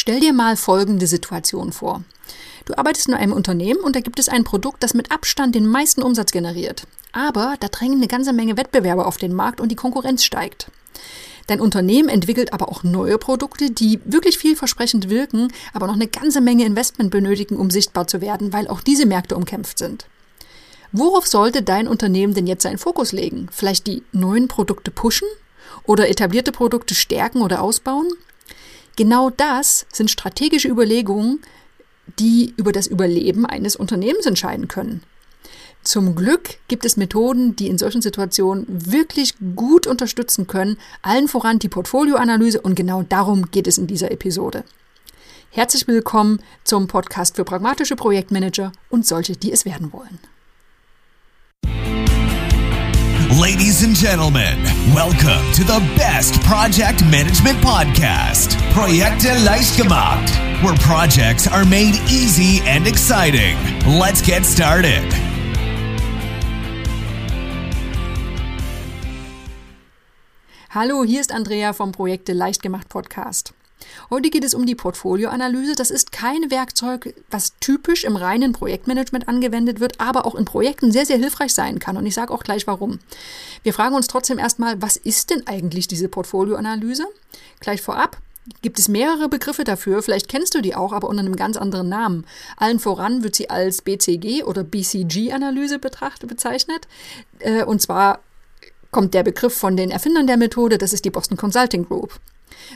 Stell dir mal folgende Situation vor. Du arbeitest in einem Unternehmen und da gibt es ein Produkt, das mit Abstand den meisten Umsatz generiert. Aber da drängen eine ganze Menge Wettbewerber auf den Markt und die Konkurrenz steigt. Dein Unternehmen entwickelt aber auch neue Produkte, die wirklich vielversprechend wirken, aber noch eine ganze Menge Investment benötigen, um sichtbar zu werden, weil auch diese Märkte umkämpft sind. Worauf sollte dein Unternehmen denn jetzt seinen Fokus legen? Vielleicht die neuen Produkte pushen? Oder etablierte Produkte stärken oder ausbauen? Genau das sind strategische Überlegungen, die über das Überleben eines Unternehmens entscheiden können. Zum Glück gibt es Methoden, die in solchen Situationen wirklich gut unterstützen können, allen voran die Portfolioanalyse und genau darum geht es in dieser Episode. Herzlich willkommen zum Podcast für pragmatische Projektmanager und solche, die es werden wollen. Ladies and gentlemen, welcome to the best project management podcast, Projekte leicht gemacht, where projects are made easy and exciting. Let's get started. Hallo, hier ist Andrea vom Projekte leicht gemacht Podcast. Heute geht es um die Portfolioanalyse. Das ist kein Werkzeug, was typisch im reinen Projektmanagement angewendet wird, aber auch in Projekten sehr, sehr hilfreich sein kann. Und ich sage auch gleich warum. Wir fragen uns trotzdem erstmal, was ist denn eigentlich diese Portfolioanalyse? Gleich vorab, gibt es mehrere Begriffe dafür. Vielleicht kennst du die auch, aber unter einem ganz anderen Namen. Allen voran wird sie als BCG oder BCG-Analyse bezeichnet. Äh, und zwar kommt der Begriff von den Erfindern der Methode, das ist die Boston Consulting Group.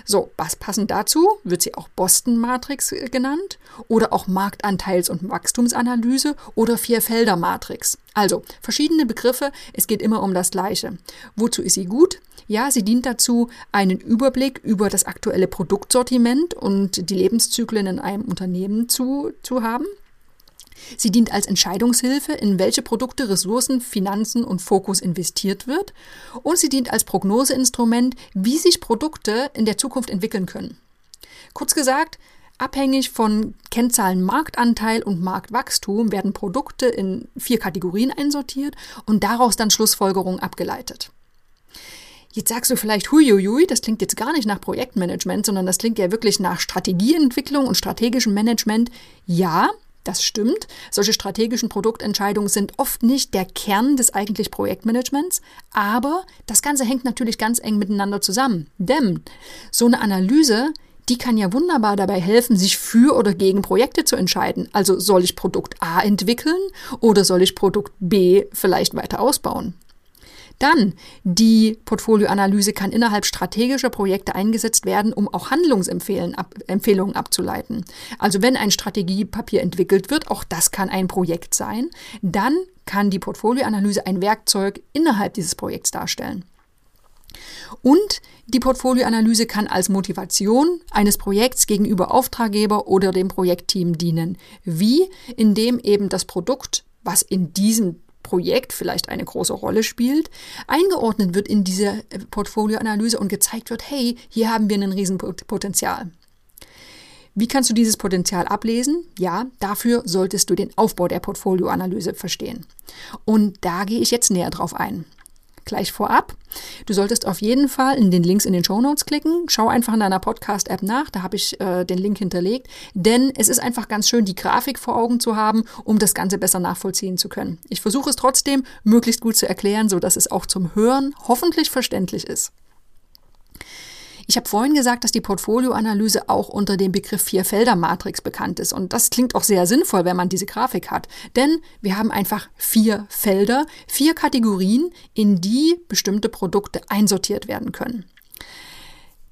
So, was passend dazu wird sie auch Boston Matrix äh, genannt oder auch Marktanteils- und Wachstumsanalyse oder Vierfelder Matrix. Also verschiedene Begriffe, es geht immer um das Gleiche. Wozu ist sie gut? Ja, sie dient dazu, einen Überblick über das aktuelle Produktsortiment und die Lebenszyklen in einem Unternehmen zu, zu haben. Sie dient als Entscheidungshilfe, in welche Produkte Ressourcen, Finanzen und Fokus investiert wird. Und sie dient als Prognoseinstrument, wie sich Produkte in der Zukunft entwickeln können. Kurz gesagt, abhängig von Kennzahlen Marktanteil und Marktwachstum werden Produkte in vier Kategorien einsortiert und daraus dann Schlussfolgerungen abgeleitet. Jetzt sagst du vielleicht, huiuiui, das klingt jetzt gar nicht nach Projektmanagement, sondern das klingt ja wirklich nach Strategieentwicklung und strategischem Management. Ja, das stimmt. Solche strategischen Produktentscheidungen sind oft nicht der Kern des eigentlich Projektmanagements, aber das Ganze hängt natürlich ganz eng miteinander zusammen. Denn so eine Analyse, die kann ja wunderbar dabei helfen, sich für oder gegen Projekte zu entscheiden. Also soll ich Produkt A entwickeln oder soll ich Produkt B vielleicht weiter ausbauen? Dann, die Portfolioanalyse kann innerhalb strategischer Projekte eingesetzt werden, um auch Handlungsempfehlungen abzuleiten. Also wenn ein Strategiepapier entwickelt wird, auch das kann ein Projekt sein, dann kann die Portfolioanalyse ein Werkzeug innerhalb dieses Projekts darstellen. Und die Portfolioanalyse kann als Motivation eines Projekts gegenüber Auftraggeber oder dem Projektteam dienen. Wie? Indem eben das Produkt, was in diesem Projekt vielleicht eine große Rolle spielt, eingeordnet wird in diese äh, Portfolioanalyse und gezeigt wird, hey, hier haben wir ein Riesenpotenzial. Wie kannst du dieses Potenzial ablesen? Ja, dafür solltest du den Aufbau der Portfolioanalyse verstehen. Und da gehe ich jetzt näher drauf ein gleich vorab. Du solltest auf jeden Fall in den Links in den Show Notes klicken. Schau einfach in deiner Podcast-App nach, da habe ich äh, den Link hinterlegt. Denn es ist einfach ganz schön, die Grafik vor Augen zu haben, um das Ganze besser nachvollziehen zu können. Ich versuche es trotzdem möglichst gut zu erklären, sodass es auch zum Hören hoffentlich verständlich ist. Ich habe vorhin gesagt, dass die Portfolioanalyse auch unter dem Begriff Vierfelder-Matrix bekannt ist. Und das klingt auch sehr sinnvoll, wenn man diese Grafik hat. Denn wir haben einfach vier Felder, vier Kategorien, in die bestimmte Produkte einsortiert werden können.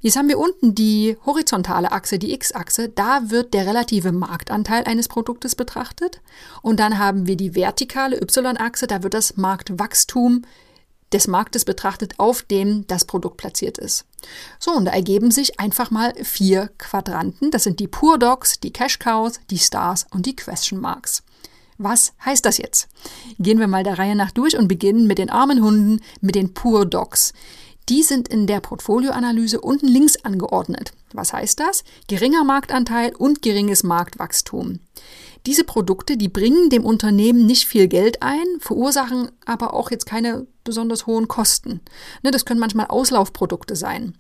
Jetzt haben wir unten die horizontale Achse, die X-Achse. Da wird der relative Marktanteil eines Produktes betrachtet. Und dann haben wir die vertikale Y-Achse, da wird das Marktwachstum des Marktes betrachtet, auf dem das Produkt platziert ist. So, und da ergeben sich einfach mal vier Quadranten. Das sind die Pure Dogs, die Cash Cows, die Stars und die Question Marks. Was heißt das jetzt? Gehen wir mal der Reihe nach durch und beginnen mit den armen Hunden, mit den Pure Dogs. Die sind in der Portfolioanalyse unten links angeordnet. Was heißt das? Geringer Marktanteil und geringes Marktwachstum. Diese Produkte, die bringen dem Unternehmen nicht viel Geld ein, verursachen aber auch jetzt keine besonders hohen Kosten. Ne, das können manchmal Auslaufprodukte sein.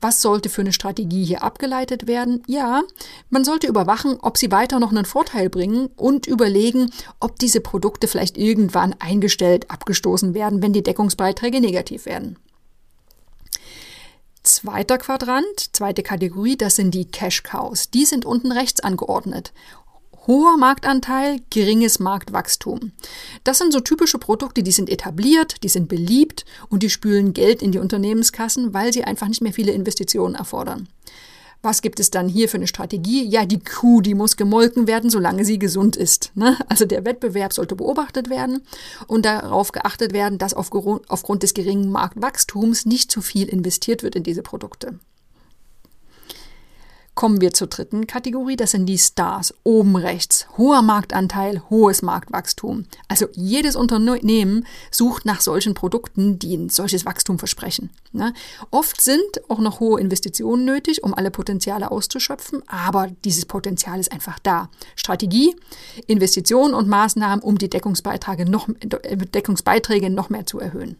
Was sollte für eine Strategie hier abgeleitet werden? Ja, man sollte überwachen, ob sie weiter noch einen Vorteil bringen und überlegen, ob diese Produkte vielleicht irgendwann eingestellt, abgestoßen werden, wenn die Deckungsbeiträge negativ werden. Zweiter Quadrant, zweite Kategorie, das sind die Cash Cows. Die sind unten rechts angeordnet. Hoher Marktanteil, geringes Marktwachstum. Das sind so typische Produkte, die sind etabliert, die sind beliebt und die spülen Geld in die Unternehmenskassen, weil sie einfach nicht mehr viele Investitionen erfordern. Was gibt es dann hier für eine Strategie? Ja, die Kuh, die muss gemolken werden, solange sie gesund ist. Ne? Also der Wettbewerb sollte beobachtet werden und darauf geachtet werden, dass aufgrund des geringen Marktwachstums nicht zu viel investiert wird in diese Produkte. Kommen wir zur dritten Kategorie, das sind die Stars. Oben rechts. Hoher Marktanteil, hohes Marktwachstum. Also jedes Unternehmen sucht nach solchen Produkten, die ein solches Wachstum versprechen. Ne? Oft sind auch noch hohe Investitionen nötig, um alle Potenziale auszuschöpfen, aber dieses Potenzial ist einfach da. Strategie, Investitionen und Maßnahmen, um die Deckungsbeiträge noch, Deckungsbeiträge noch mehr zu erhöhen.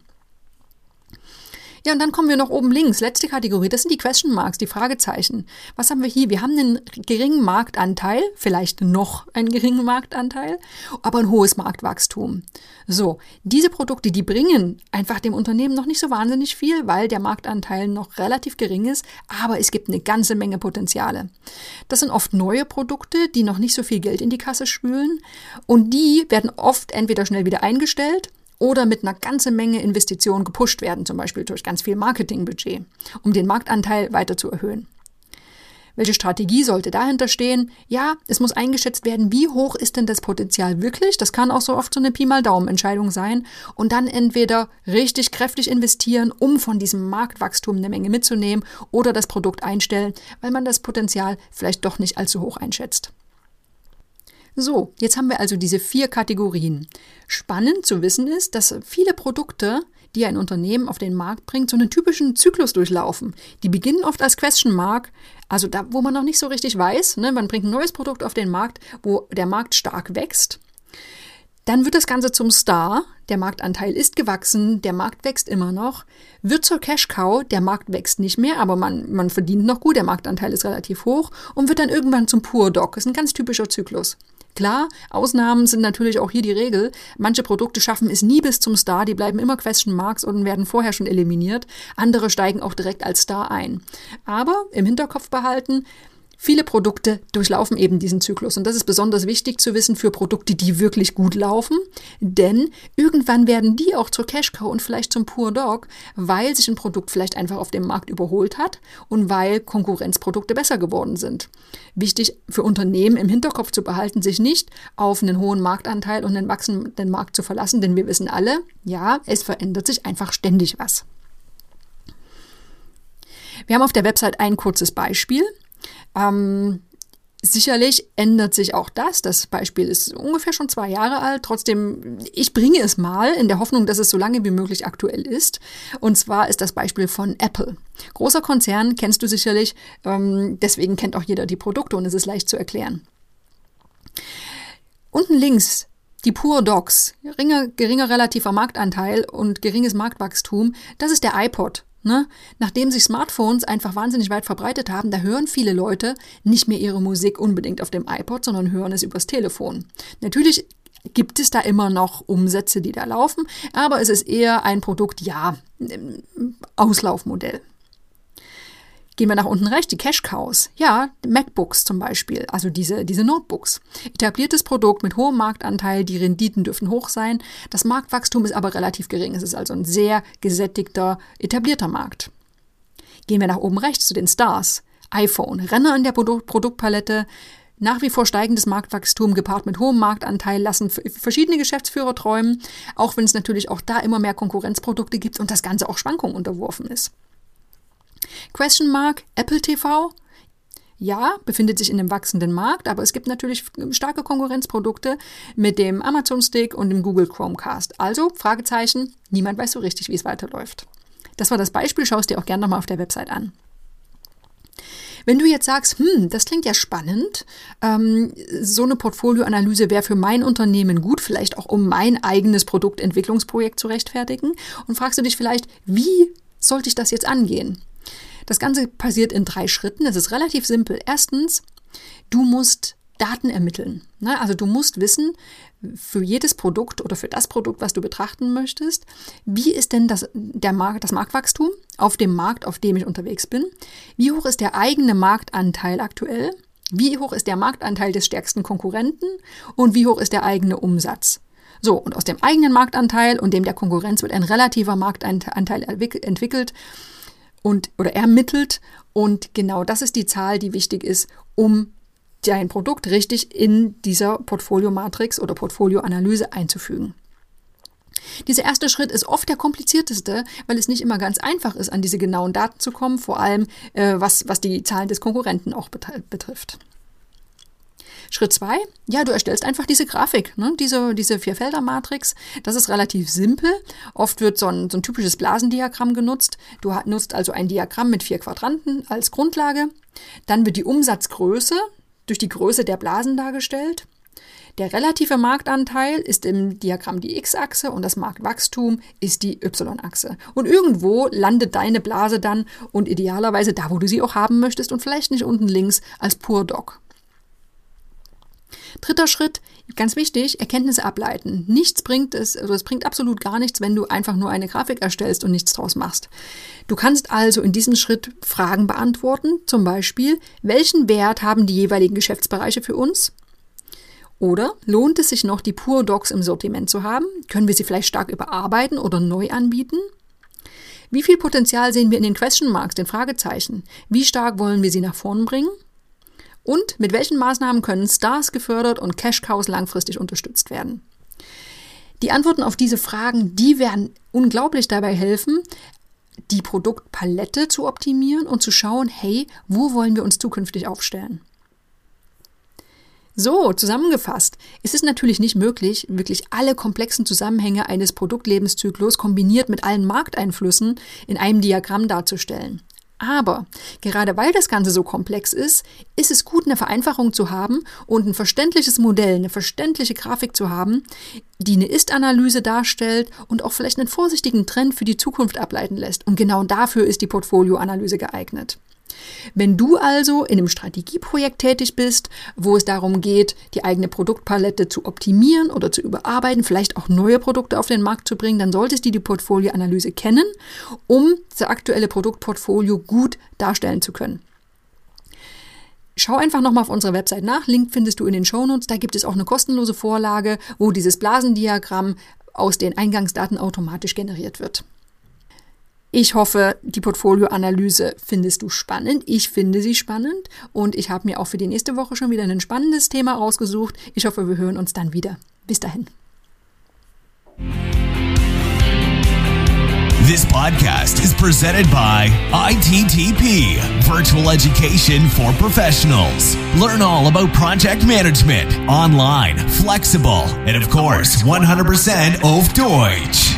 Ja, und dann kommen wir noch oben links, letzte Kategorie, das sind die Question Marks, die Fragezeichen. Was haben wir hier? Wir haben einen geringen Marktanteil, vielleicht noch einen geringen Marktanteil, aber ein hohes Marktwachstum. So, diese Produkte, die bringen einfach dem Unternehmen noch nicht so wahnsinnig viel, weil der Marktanteil noch relativ gering ist, aber es gibt eine ganze Menge Potenziale. Das sind oft neue Produkte, die noch nicht so viel Geld in die Kasse spülen und die werden oft entweder schnell wieder eingestellt oder mit einer ganzen Menge Investitionen gepusht werden, zum Beispiel durch ganz viel Marketingbudget, um den Marktanteil weiter zu erhöhen. Welche Strategie sollte dahinter stehen? Ja, es muss eingeschätzt werden, wie hoch ist denn das Potenzial wirklich? Das kann auch so oft so eine Pi mal Daumen-Entscheidung sein. Und dann entweder richtig kräftig investieren, um von diesem Marktwachstum eine Menge mitzunehmen, oder das Produkt einstellen, weil man das Potenzial vielleicht doch nicht allzu hoch einschätzt. So, jetzt haben wir also diese vier Kategorien. Spannend zu wissen ist, dass viele Produkte, die ein Unternehmen auf den Markt bringt, so einen typischen Zyklus durchlaufen. Die beginnen oft als Question Mark, also da, wo man noch nicht so richtig weiß, ne, man bringt ein neues Produkt auf den Markt, wo der Markt stark wächst. Dann wird das Ganze zum Star, der Marktanteil ist gewachsen, der Markt wächst immer noch, wird zur Cash Cow, der Markt wächst nicht mehr, aber man, man verdient noch gut, der Marktanteil ist relativ hoch und wird dann irgendwann zum Pur Dog. Ist ein ganz typischer Zyklus. Klar, Ausnahmen sind natürlich auch hier die Regel. Manche Produkte schaffen es nie bis zum Star, die bleiben immer Question Marks und werden vorher schon eliminiert. Andere steigen auch direkt als Star ein. Aber im Hinterkopf behalten, Viele Produkte durchlaufen eben diesen Zyklus und das ist besonders wichtig zu wissen für Produkte, die wirklich gut laufen, denn irgendwann werden die auch zur Cash Cow und vielleicht zum Pure Dog, weil sich ein Produkt vielleicht einfach auf dem Markt überholt hat und weil Konkurrenzprodukte besser geworden sind. Wichtig für Unternehmen im Hinterkopf zu behalten, sich nicht auf einen hohen Marktanteil und einen wachsenden Markt zu verlassen, denn wir wissen alle, ja, es verändert sich einfach ständig was. Wir haben auf der Website ein kurzes Beispiel. Ähm, Sicherlich ändert sich auch das. Das Beispiel ist ungefähr schon zwei Jahre alt. Trotzdem, ich bringe es mal in der Hoffnung, dass es so lange wie möglich aktuell ist. Und zwar ist das Beispiel von Apple. Großer Konzern kennst du sicherlich. Ähm, deswegen kennt auch jeder die Produkte und es ist leicht zu erklären. Unten links die Pure Dogs, geringer, geringer relativer Marktanteil und geringes Marktwachstum, das ist der iPod. Ne? Nachdem sich Smartphones einfach wahnsinnig weit verbreitet haben, da hören viele Leute nicht mehr ihre Musik unbedingt auf dem iPod, sondern hören es übers Telefon. Natürlich gibt es da immer noch Umsätze, die da laufen, aber es ist eher ein Produkt, ja, Auslaufmodell. Gehen wir nach unten rechts, die Cash Cows. Ja, MacBooks zum Beispiel, also diese, diese Notebooks. Etabliertes Produkt mit hohem Marktanteil, die Renditen dürfen hoch sein. Das Marktwachstum ist aber relativ gering. Es ist also ein sehr gesättigter, etablierter Markt. Gehen wir nach oben rechts zu den Stars. iPhone, Renner in der Produ Produktpalette, nach wie vor steigendes Marktwachstum gepaart mit hohem Marktanteil lassen verschiedene Geschäftsführer träumen, auch wenn es natürlich auch da immer mehr Konkurrenzprodukte gibt und das Ganze auch Schwankungen unterworfen ist. Question Mark, Apple TV? Ja, befindet sich in einem wachsenden Markt, aber es gibt natürlich starke Konkurrenzprodukte mit dem Amazon Stick und dem Google Chromecast. Also, Fragezeichen, niemand weiß so richtig, wie es weiterläuft. Das war das Beispiel, schau es dir auch gerne nochmal auf der Website an. Wenn du jetzt sagst, hm, das klingt ja spannend, ähm, so eine Portfolioanalyse wäre für mein Unternehmen gut, vielleicht auch um mein eigenes Produktentwicklungsprojekt zu rechtfertigen, und fragst du dich vielleicht, wie sollte ich das jetzt angehen? Das Ganze passiert in drei Schritten. Es ist relativ simpel. Erstens, du musst Daten ermitteln. Ne? Also du musst wissen, für jedes Produkt oder für das Produkt, was du betrachten möchtest, wie ist denn das, der Markt, das Marktwachstum auf dem Markt, auf dem ich unterwegs bin? Wie hoch ist der eigene Marktanteil aktuell? Wie hoch ist der Marktanteil des stärksten Konkurrenten? Und wie hoch ist der eigene Umsatz? So, und aus dem eigenen Marktanteil und dem der Konkurrenz wird ein relativer Marktanteil entwickelt und oder ermittelt. Und genau das ist die Zahl, die wichtig ist, um dein Produkt richtig in dieser Portfolio-Matrix oder Portfolio-Analyse einzufügen. Dieser erste Schritt ist oft der komplizierteste, weil es nicht immer ganz einfach ist, an diese genauen Daten zu kommen, vor allem äh, was, was die Zahlen des Konkurrenten auch betrifft. Schritt zwei, ja, du erstellst einfach diese Grafik, ne? diese, diese Vierfelder-Matrix. Das ist relativ simpel. Oft wird so ein, so ein typisches Blasendiagramm genutzt. Du nutzt also ein Diagramm mit vier Quadranten als Grundlage. Dann wird die Umsatzgröße durch die Größe der Blasen dargestellt. Der relative Marktanteil ist im Diagramm die X-Achse und das Marktwachstum ist die Y-Achse. Und irgendwo landet deine Blase dann und idealerweise da, wo du sie auch haben möchtest und vielleicht nicht unten links als Pur Doc. Dritter Schritt, ganz wichtig, Erkenntnisse ableiten. Nichts bringt es, also es bringt absolut gar nichts, wenn du einfach nur eine Grafik erstellst und nichts draus machst. Du kannst also in diesem Schritt Fragen beantworten, zum Beispiel, welchen Wert haben die jeweiligen Geschäftsbereiche für uns? Oder lohnt es sich noch, die Pure Docs im Sortiment zu haben? Können wir sie vielleicht stark überarbeiten oder neu anbieten? Wie viel Potenzial sehen wir in den Question Marks, den Fragezeichen? Wie stark wollen wir sie nach vorn bringen? Und mit welchen Maßnahmen können Stars gefördert und Cash Cows langfristig unterstützt werden? Die Antworten auf diese Fragen, die werden unglaublich dabei helfen, die Produktpalette zu optimieren und zu schauen, hey, wo wollen wir uns zukünftig aufstellen? So, zusammengefasst, ist es natürlich nicht möglich, wirklich alle komplexen Zusammenhänge eines Produktlebenszyklus kombiniert mit allen Markteinflüssen in einem Diagramm darzustellen. Aber gerade weil das Ganze so komplex ist, ist es gut, eine Vereinfachung zu haben und ein verständliches Modell, eine verständliche Grafik zu haben, die eine Ist-Analyse darstellt und auch vielleicht einen vorsichtigen Trend für die Zukunft ableiten lässt. Und genau dafür ist die Portfolioanalyse geeignet. Wenn du also in einem Strategieprojekt tätig bist, wo es darum geht, die eigene Produktpalette zu optimieren oder zu überarbeiten, vielleicht auch neue Produkte auf den Markt zu bringen, dann solltest du die Portfolioanalyse kennen, um das aktuelle Produktportfolio gut darstellen zu können. Schau einfach nochmal auf unserer Website nach. Link findest du in den Shownotes. Da gibt es auch eine kostenlose Vorlage, wo dieses Blasendiagramm aus den Eingangsdaten automatisch generiert wird. Ich hoffe, die Portfolioanalyse findest du spannend. Ich finde sie spannend und ich habe mir auch für die nächste Woche schon wieder ein spannendes Thema rausgesucht. Ich hoffe, wir hören uns dann wieder. Bis dahin. This podcast is presented by ITTP, Virtual Education for Professionals. Learn all about project management, online, flexible, and of course, 100% auf Deutsch.